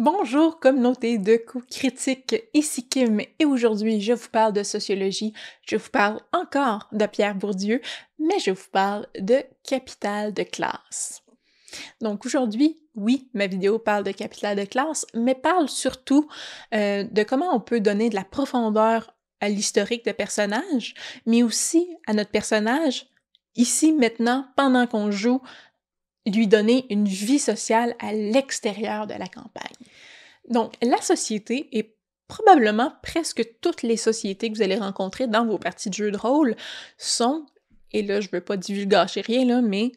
Bonjour communauté de coups critiques, ici Kim et aujourd'hui je vous parle de sociologie, je vous parle encore de Pierre Bourdieu, mais je vous parle de capital de classe. Donc aujourd'hui, oui, ma vidéo parle de capital de classe, mais parle surtout euh, de comment on peut donner de la profondeur à l'historique de personnage, mais aussi à notre personnage ici, maintenant, pendant qu'on joue, lui donner une vie sociale à l'extérieur de la campagne. Donc, la société est probablement presque toutes les sociétés que vous allez rencontrer dans vos parties de jeux de rôle sont, et là je veux pas divulgacher rien là, mais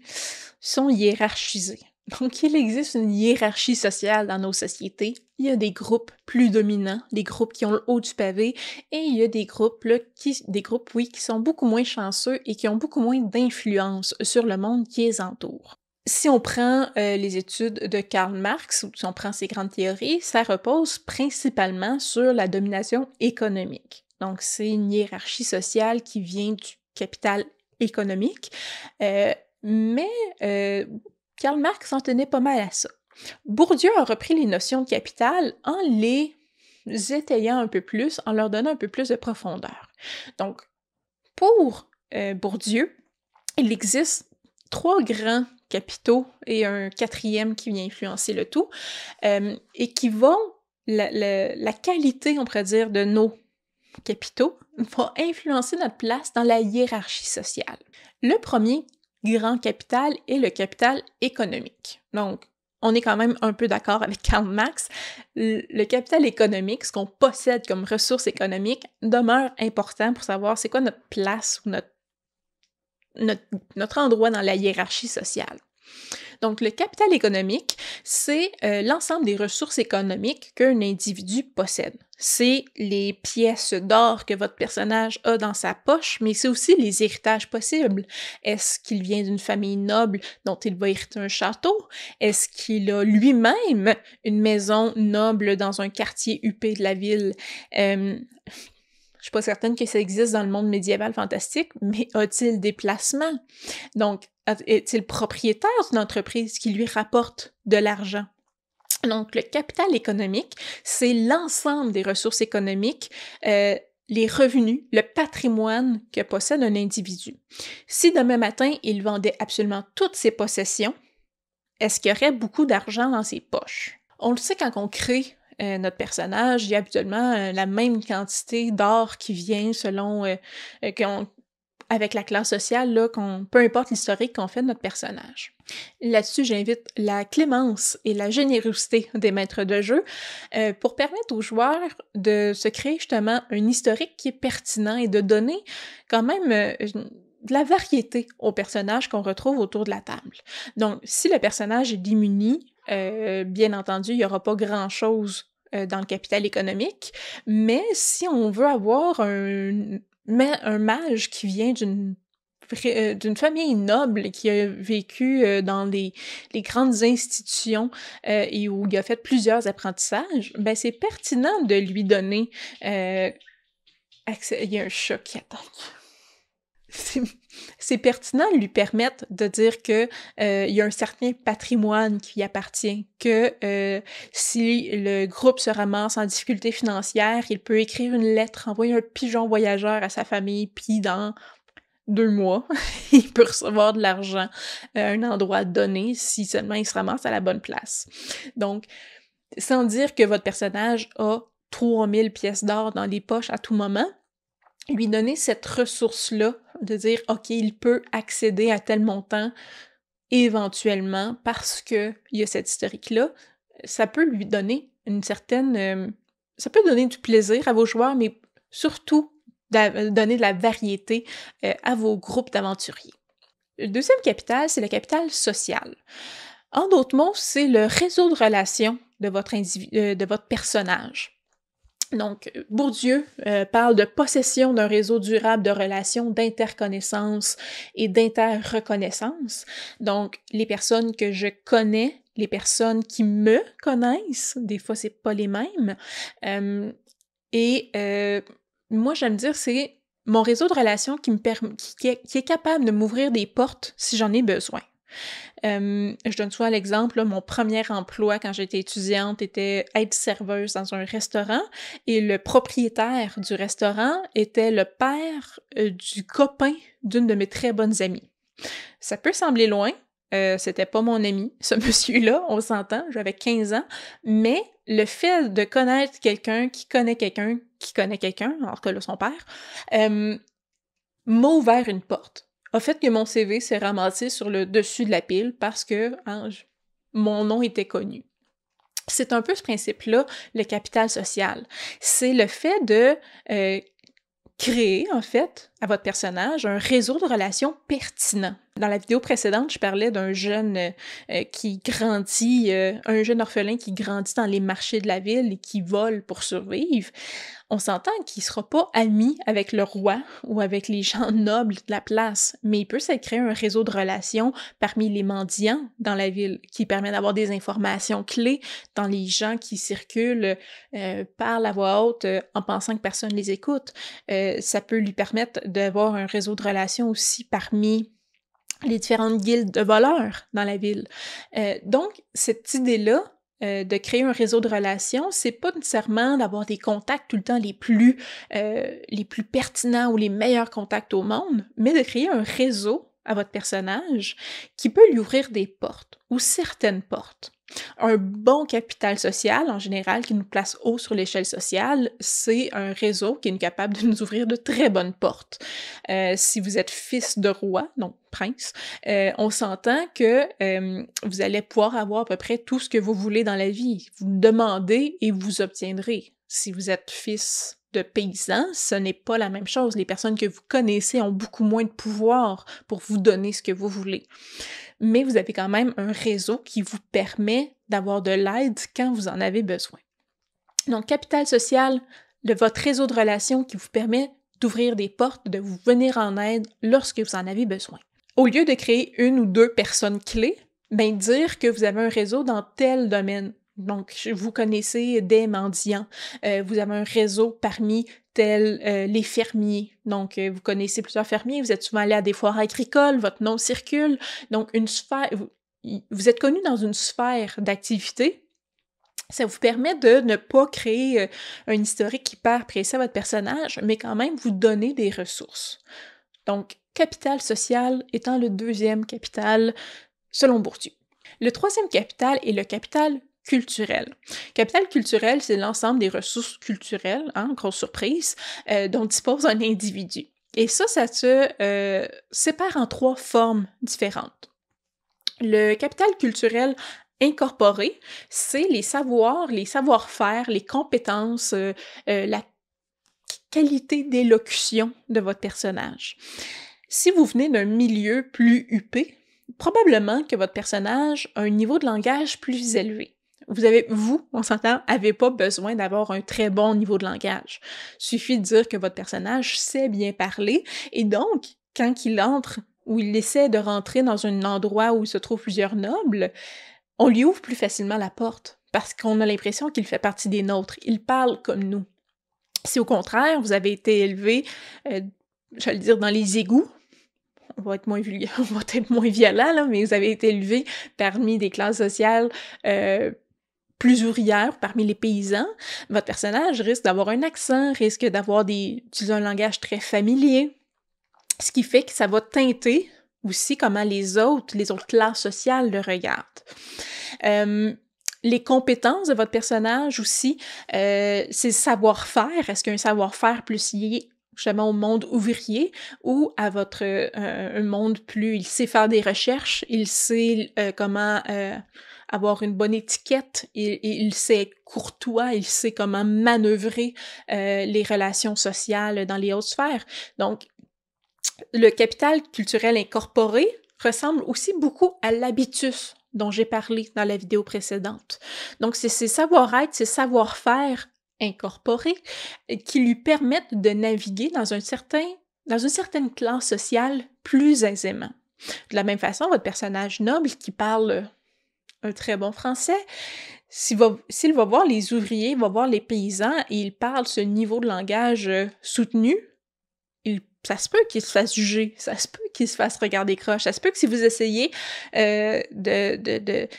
sont hiérarchisées. Donc, il existe une hiérarchie sociale dans nos sociétés. Il y a des groupes plus dominants, des groupes qui ont le haut du pavé, et il y a des groupes, là, qui, des groupes, oui, qui sont beaucoup moins chanceux et qui ont beaucoup moins d'influence sur le monde qui les entoure. Si on prend euh, les études de Karl Marx, ou si on prend ses grandes théories, ça repose principalement sur la domination économique. Donc, c'est une hiérarchie sociale qui vient du capital économique. Euh, mais euh, Karl Marx en tenait pas mal à ça. Bourdieu a repris les notions de capital en les étayant un peu plus, en leur donnant un peu plus de profondeur. Donc, pour Bourdieu, il existe trois grands capitaux et un quatrième qui vient influencer le tout, euh, et qui vont, la, qualité, on pourrait dire, de nos capitaux va influencer notre place dans la hiérarchie sociale. Le premier grand capital est le capital économique. Donc, on est quand même un peu d'accord avec Karl Marx. Le capital économique, ce qu'on possède comme ressources économiques, demeure important pour savoir c'est quoi notre place ou notre notre, endroit dans la hiérarchie sociale. Donc, le capital économique, c'est euh, l'ensemble des ressources économiques qu'un individu possède. C'est les pièces d'or que votre personnage a dans sa poche, mais c'est aussi les héritages possibles. Est-ce qu'il vient d'une famille noble dont il va hériter un château? Est-ce qu'il a lui-même une maison noble dans un quartier huppé de la ville? Euh, je suis pas certaine que ça existe dans le monde médiéval fantastique, mais a-t-il des placements? Donc, est-il propriétaire d'une entreprise qui lui rapporte de l'argent? Donc, le capital économique, c'est l'ensemble des ressources économiques, euh, les revenus, le patrimoine que possède un individu. Si demain matin, il vendait absolument toutes ses possessions, est-ce qu'il y aurait beaucoup d'argent dans ses poches? On le sait quand on crée euh, notre personnage, il y a habituellement euh, la même quantité d'or qui vient selon euh, avec la classe sociale, là, peu importe l'historique qu'on fait de notre personnage. Là-dessus, j'invite la clémence et la générosité des maîtres de jeu pour permettre aux joueurs de se créer justement un historique qui est pertinent et de donner quand même de la variété aux personnages qu'on retrouve autour de la table. Donc, si le personnage est démuni, bien entendu, il n'y aura pas grand-chose dans le capital économique, mais si on veut avoir un, mage qui vient d'une euh, d'une famille noble qui a vécu euh, dans les, grandes institutions et où il a fait plusieurs apprentissages, ben c'est pertinent de lui donner accès. Il y a un chat qui attaque c'est pertinent de lui permettre de dire que euh, il y a un certain patrimoine qui lui appartient, que euh, si le groupe se ramasse en difficulté financière, il peut écrire une lettre, envoyer un pigeon voyageur à sa famille, puis dans deux mois, il peut recevoir de l'argent à un endroit donné si seulement il se ramasse à la bonne place. Donc, sans dire que votre personnage a 3000 pièces d'or dans les poches à tout moment, lui donner cette ressource-là, de dire, OK, il peut accéder à tel montant éventuellement parce qu'il y a cette historique-là, ça peut lui donner une certaine... Euh, ça peut donner du plaisir à vos joueurs, mais surtout donner de la variété euh, à vos groupes d'aventuriers. Le deuxième capital, c'est le capital social. En d'autres mots, c'est le réseau de relations de votre, euh, de votre personnage. Donc, Bourdieu euh, parle de possession d'un réseau durable de relations, d'interconnaissance et d'interreconnaissance. Donc, les personnes que je connais, les personnes qui me connaissent, des fois c'est pas les mêmes. Euh, et euh, moi, j'aime dire, c'est mon réseau de relations qui me qui, qui est capable de m'ouvrir des portes si j'en ai besoin. Je donne souvent l'exemple, mon premier emploi quand j'étais étudiante était être serveuse dans un restaurant et le propriétaire du restaurant était le père du copain d'une de mes très bonnes amies. Ça peut sembler loin, euh, c'était pas mon ami, ce monsieur-là, on s'entend, j'avais 15 ans, mais le fait de connaître quelqu'un qui connaît quelqu'un qui connaît quelqu'un, alors que là, son père, euh, m'a ouvert une porte. A fait que mon CV s'est ramassé sur le dessus de la pile parce que hein, mon nom était connu. C'est un peu ce principe-là, le capital social. C'est le fait de euh, créer, en fait, à votre personnage un réseau de relations pertinent. Dans la vidéo précédente, je parlais d'un jeune euh, qui grandit, euh, un jeune orphelin qui grandit dans les marchés de la ville et qui vole pour survivre on s'entend qu'il sera pas ami avec le roi ou avec les gens nobles de la place, mais il peut se créer un réseau de relations parmi les mendiants dans la ville qui permet d'avoir des informations clés dans les gens qui circulent, euh, par la voix haute euh, en pensant que personne les écoute. Euh, ça peut lui permettre d'avoir un réseau de relations aussi parmi les différentes guildes de voleurs dans la ville. donc, cette idée-là, euh, de créer un réseau de relations, c'est pas nécessairement d'avoir des contacts tout le temps euh, les plus pertinents ou les meilleurs contacts au monde, mais de créer un réseau à votre personnage qui peut lui ouvrir des portes ou certaines portes. Un bon capital social, en général, qui nous place haut sur l'échelle sociale, c'est un réseau qui est capable de nous ouvrir de très bonnes portes. Euh, si vous êtes fils de roi, donc prince, euh, on s'entend que euh, vous allez pouvoir avoir à peu près tout ce que vous voulez dans la vie. Vous demandez et vous obtiendrez. Si vous êtes fils de paysans, ce n'est pas la même chose. Les personnes que vous connaissez ont beaucoup moins de pouvoir pour vous donner ce que vous voulez. Mais vous avez quand même un réseau qui vous permet d'avoir de l'aide quand vous en avez besoin. Donc, capital social, votre réseau de relations qui vous permet d'ouvrir des portes, de vous venir en aide lorsque vous en avez besoin. Au lieu de créer une ou deux personnes clés, ben dire que vous avez un réseau dans tel domaine, donc, vous connaissez des mendiants. Euh, vous avez un réseau parmi tels euh, les fermiers. Donc, euh, vous connaissez plusieurs fermiers. Vous êtes souvent allé à des foires agricoles. Votre nom circule. Donc, une sphère. Vous, êtes connu dans une sphère d'activité. Ça vous permet de ne pas créer un historique hyper précis à votre personnage, mais quand même vous donner des ressources. Donc, capital social étant le deuxième capital selon Bourdieu. Le troisième capital est le capital culturel. Capital culturel, c'est l'ensemble des ressources culturelles, hein, grosse surprise, euh, dont dispose un individu. Et ça, ça se euh, sépare en trois formes différentes. Le capital culturel incorporé, c'est les savoirs, les savoir-faire, les compétences, euh, la qualité d'élocution de votre personnage. Si vous venez d'un milieu plus huppé, probablement que votre personnage a un niveau de langage plus élevé. Vous avez, vous, on s'entend, avez pas besoin d'avoir un très bon niveau de langage. Suffit de dire que votre personnage sait bien parler et donc, quand il entre ou il essaie de rentrer dans un endroit où il se trouve plusieurs nobles, on lui ouvre plus facilement la porte parce qu'on a l'impression qu'il fait partie des nôtres. Il parle comme nous. Si au contraire, vous avez été élevé, euh, j'allais dire, dans les égouts, on va être moins, violent, là, mais vous avez été élevé parmi des classes sociales euh, plus ouvrière parmi les paysans, votre personnage risque d'avoir un accent, risque d'avoir des, un langage très familier, ce qui fait que ça va teinter aussi comment les autres, les autres classes sociales le regardent. Euh, les compétences de votre personnage aussi, euh, c'est savoir-faire. Est-ce qu'il y a un savoir-faire plus lié justement au monde ouvrier ou à votre euh, un monde plus il sait faire des recherches, il sait comment avoir une bonne étiquette, il, il sait courtois, il sait comment manœuvrer euh, les relations sociales dans les hautes sphères. Donc, le capital culturel incorporé ressemble aussi beaucoup à l'habitus dont j'ai parlé dans la vidéo précédente. Donc, c'est ces savoir-être, ces savoir-faire incorporés qui lui permettent de naviguer dans un certain dans une certaine classe sociale plus aisément. De la même façon, votre personnage noble qui parle un très bon français, s'il va, voir les ouvriers, il va voir les paysans et il parle ce niveau de langage euh, soutenu, il ça se peut qu'il se fasse juger, ça se peut qu'il se fasse regarder croche, ça se peut que si vous essayez euh,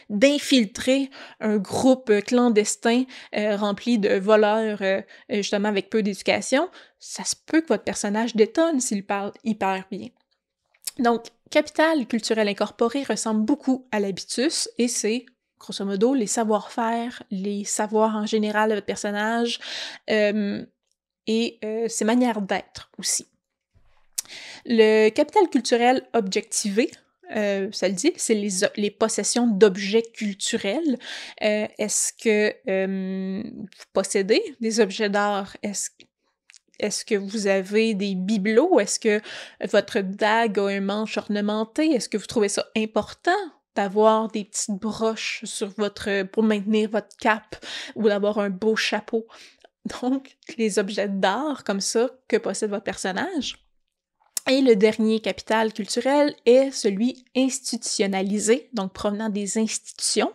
d'infiltrer un groupe clandestin euh, rempli de voleurs, justement avec peu d'éducation, ça se peut que votre personnage détonne s'il parle hyper bien. Donc, Capital culturel incorporé ressemble beaucoup à l'habitus et c'est grosso modo les savoir-faire, les savoirs en général de votre personnage et ses manières d'être aussi. Le capital culturel objectivé, euh, ça le dit, c'est les, possessions d'objets culturels. Euh, est-ce que euh, vous possédez des objets d'art? Est-ce que vous avez des bibelots? Est-ce que votre dague a un manche ornementé? Est-ce que vous trouvez ça important d'avoir des petites broches sur votre pour maintenir votre cape ou d'avoir un beau chapeau? Donc, les objets d'art comme ça que possède votre personnage. Et le dernier capital culturel est celui institutionnalisé, donc provenant des institutions,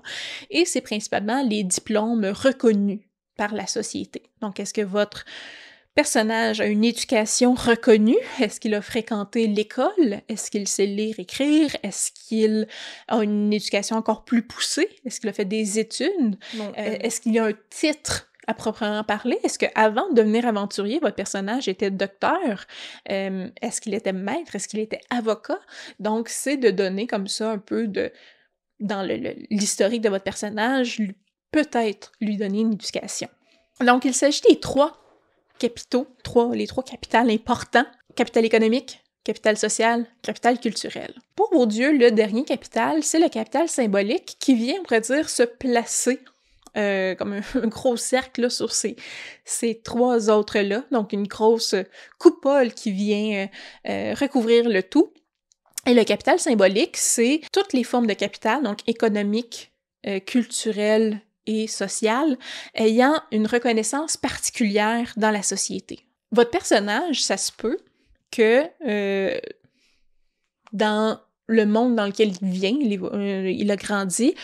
et c'est principalement les diplômes reconnus par la société. Donc, est-ce que votre personnage a une éducation reconnue? Est-ce qu'il a fréquenté l'école? Est-ce qu'il sait lire, écrire? Est-ce qu'il a une éducation encore plus poussée? Est-ce qu'il a fait des études? Euh, est-ce qu'il a un titre à proprement parler? Est-ce qu'avant de devenir aventurier, votre personnage était docteur? Euh, est-ce qu'il était maître? Est-ce qu'il était avocat? Donc, c'est de donner comme ça un peu de... dans l'historique de votre personnage, peut-être lui donner une éducation. Donc, il s'agit des trois capitaux, trois, les trois capitales importants. Capital économique, capital social, capital culturel. Pour Bourdieu, le dernier capital, c'est le capital symbolique qui vient, on pourrait dire, se placer euh, comme un, gros cercle sur ces, ces trois autres-là, donc une grosse coupole qui vient euh, euh, recouvrir le tout. Et le capital symbolique, c'est toutes les formes de capital, donc économique, culturel et social, ayant une reconnaissance particulière dans la société. Votre personnage, ça se peut que dans le monde dans lequel il vient, il, a grandi,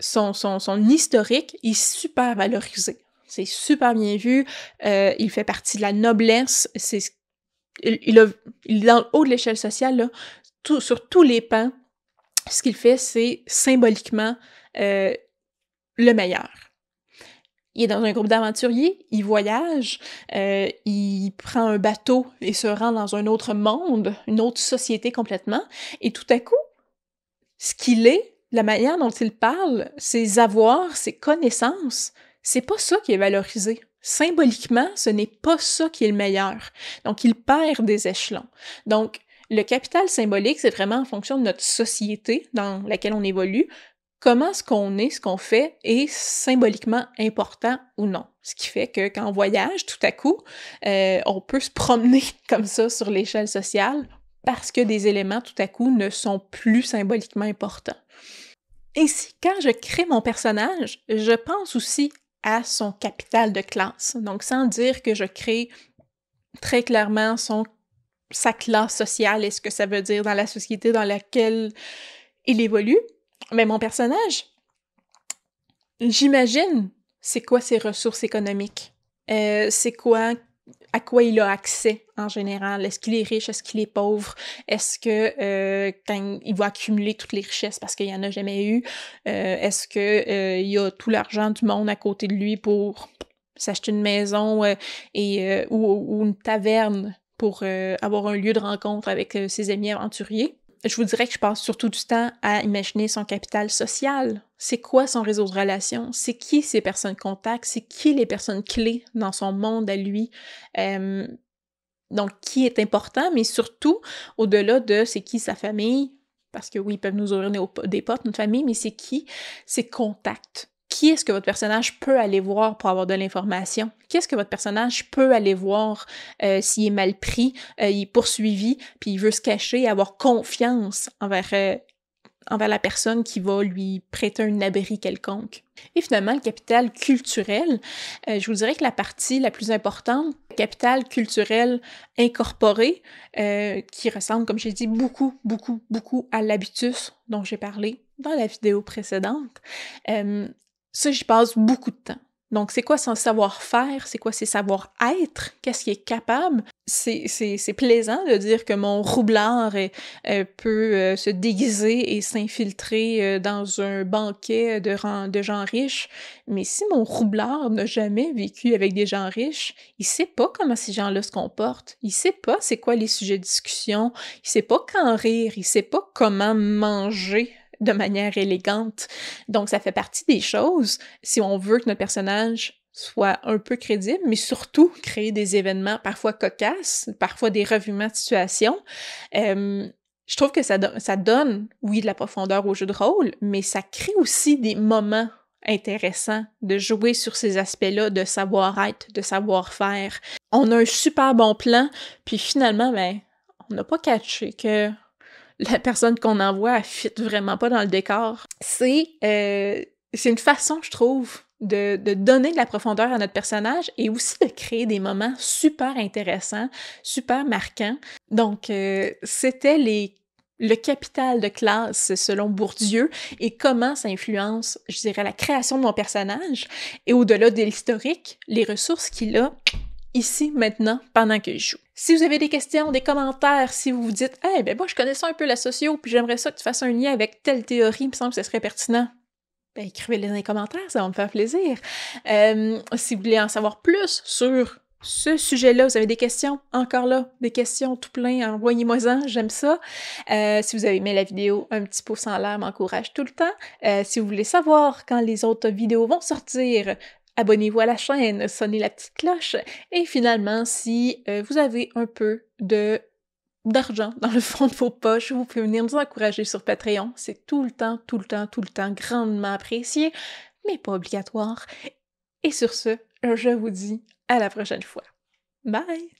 son, son, historique est super valorisé. C'est super bien vu. Euh, il fait partie de la noblesse. C'est, il, a, il est dans le haut de l'échelle sociale, là, sur tous les pans. Ce qu'il fait, c'est symboliquement euh, le meilleur. Il est dans un groupe d'aventuriers, il voyage, euh, il prend un bateau et se rend dans un autre monde, une autre société complètement, et tout à coup, ce qu'il est la manière dont il parle, ses avoirs, ses connaissances, c'est pas ça qui est valorisé. Symboliquement, ce n'est pas ça qui est le meilleur. Donc, il perd des échelons. Donc, le capital symbolique, c'est vraiment en fonction de notre société dans laquelle on évolue, comment ce qu'on est, ce qu'on fait est symboliquement important ou non. Ce qui fait que quand on voyage, tout à coup, euh, on peut se promener comme ça sur l'échelle sociale parce que des éléments, tout à coup, ne sont plus symboliquement importants. Ainsi, quand je crée mon personnage, je pense aussi à son capital de classe. Donc, sans dire que je crée très clairement son, sa classe sociale et ce que ça veut dire dans la société dans laquelle il évolue, mais mon personnage, j'imagine c'est quoi ses ressources économiques, euh, c'est quoi à quoi il a accès en général? Est-ce qu'il est riche? Est-ce qu'il est pauvre? Est-ce que euh, il va accumuler toutes les richesses parce qu'il n'y en a jamais eu? Euh, est-ce qu'il il a tout l'argent du monde à côté de lui pour s'acheter une maison et, ou, une taverne pour avoir un lieu de rencontre avec ses amis aventuriers? Je vous dirais que je passe surtout du temps à imaginer son capital social. C'est quoi son réseau de relations? C'est qui ses personnes contacts? C'est qui les personnes clés dans son monde à lui? Euh, donc, qui est important, mais surtout, au-delà de c'est qui sa famille, parce que oui, ils peuvent nous ouvrir des portes, notre famille, mais c'est qui ses contacts? Qui est-ce que votre personnage peut aller voir pour avoir de l'information? Qu'est-ce que votre personnage peut aller voir euh, s'il est mal pris, euh, il est poursuivi, puis il veut se cacher, avoir confiance envers, euh, envers la personne qui va lui prêter un abri quelconque? Et finalement, le capital culturel, je vous dirais que la partie la plus importante, capital culturel incorporé, qui ressemble, comme j'ai dit, beaucoup, beaucoup, beaucoup à l'habitus dont j'ai parlé dans la vidéo précédente, ça, j'y passe beaucoup de temps. Donc, c'est quoi son savoir-faire? C'est quoi ses savoir-être? Qu'est-ce qu'il est capable? C'est plaisant de dire que mon roublard euh, peut euh, se déguiser et s'infiltrer euh, dans un banquet de, de gens riches, mais si mon roublard n'a jamais vécu avec des gens riches, il sait pas comment ces gens-là se comportent, il sait pas c'est quoi les sujets de discussion, il sait pas quand rire, il sait pas comment manger de manière élégante. Donc, ça fait partie des choses, si on veut que notre personnage soit un peu crédible, mais surtout créer des événements parfois cocasses, parfois des revuements de situation. Je trouve que ça, ça donne, oui, de la profondeur au jeu de rôle, mais ça crée aussi des moments intéressants de jouer sur ces aspects-là de savoir-être, de savoir-faire. On a un super bon plan, puis finalement, ben, on n'a pas catché que la personne qu'on envoie, elle fit vraiment pas dans le décor. C'est euh, c'est une façon, je trouve, de, de, donner de la profondeur à notre personnage et aussi de créer des moments super intéressants, super marquants. Donc, euh, c'était les le capital de classe selon Bourdieu et comment ça influence, je dirais, la création de mon personnage et au-delà de l'historique, les ressources qu'il a ici, maintenant, pendant que je joue. Si vous avez des questions, des commentaires, si vous vous dites « Eh ben moi, je connais ça un peu la socio, puis j'aimerais ça que tu fasses un lien avec telle théorie, il me semble que ce serait pertinent. » Ben, écrivez-les dans les commentaires, ça va me faire plaisir. Euh, si vous voulez en savoir plus sur ce sujet-là, vous avez des questions, encore là, des questions tout plein, envoyez-moi-en, j'aime ça. Euh, si vous avez aimé la vidéo, un petit pouce en l'air m'encourage tout le temps. Euh, si vous voulez savoir quand les autres vidéos vont sortir, abonnez-vous à la chaîne, sonnez la petite cloche. Et finalement, si euh, vous avez un peu de d'argent dans le fond de vos poches, vous pouvez venir nous encourager sur Patreon. C'est tout le temps, tout le temps, tout le temps grandement apprécié, mais pas obligatoire. Et sur ce, je vous dis à la prochaine fois. Bye!